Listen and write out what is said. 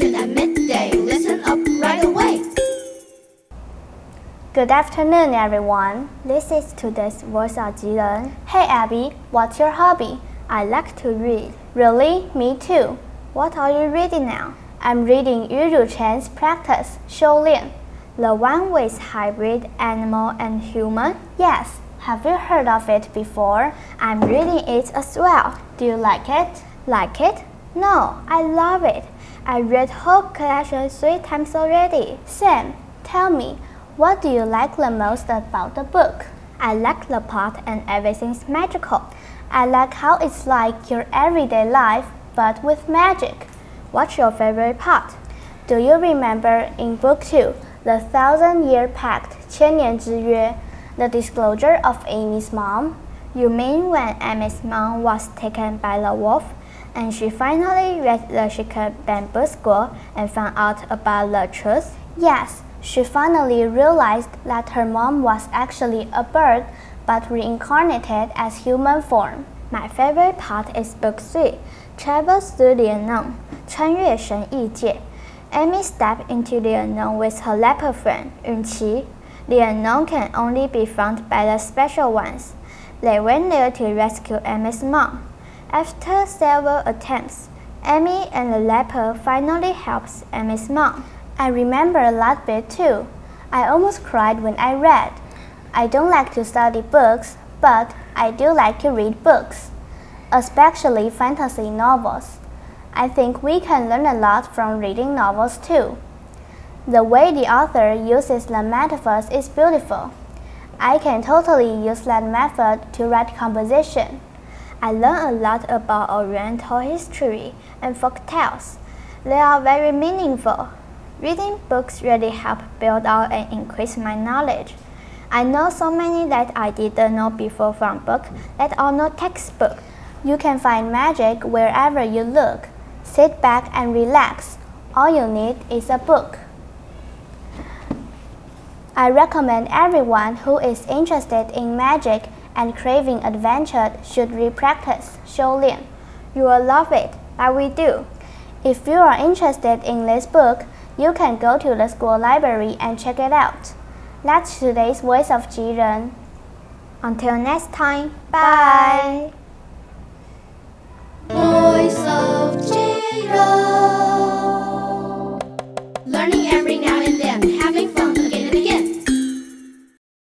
attention at midday. Listen up right away. Good afternoon, everyone. This is today's Voice of Jiren. Hey, Abby, what's your hobby? I like to read. Really? Me too. What are you reading now? I'm reading Yu Ru Chen's Practice, Shou the one with hybrid animal and human. Yes, have you heard of it before? I'm reading it as well. Do you like it? Like it? No, I love it. I read whole collection three times already. Sam, tell me, what do you like the most about the book? I like the plot and everything's magical. I like how it's like your everyday life, but with magic. What's your favorite part? Do you remember in book 2, The Thousand Year Pact, 千年之约, the disclosure of Amy's mom? You mean when Amy's mom was taken by the wolf? and she finally read the Secret Bamboo Scroll and found out about the truth? Yes, she finally realized that her mom was actually a bird but reincarnated as human form. My favorite part is book 3, Travels through the Unknown, 穿越神异界. Amy stepped into the unknown with her leopard friend, Yunqi. The unknown can only be found by the special ones. They went there to rescue Amy's mom. After several attempts, Amy and the leopard finally helps Amy's mom. I remember that bit too. I almost cried when I read. I don't like to study books, but I do like to read books, especially fantasy novels. I think we can learn a lot from reading novels too. The way the author uses the metaphors is beautiful. I can totally use that method to write composition. I learned a lot about Oriental history and folk tales. They are very meaningful. Reading books really help build out and increase my knowledge. I know so many that I didn't know before from books that are not textbook. You can find magic wherever you look. Sit back and relax. All you need is a book. I recommend everyone who is interested in magic and craving adventure should re-practice Shaolin. You will love it, like we do. If you are interested in this book, you can go to the school library and check it out. That's today's Voice of Jiren. Until next time, bye! Voice of Jiren Learning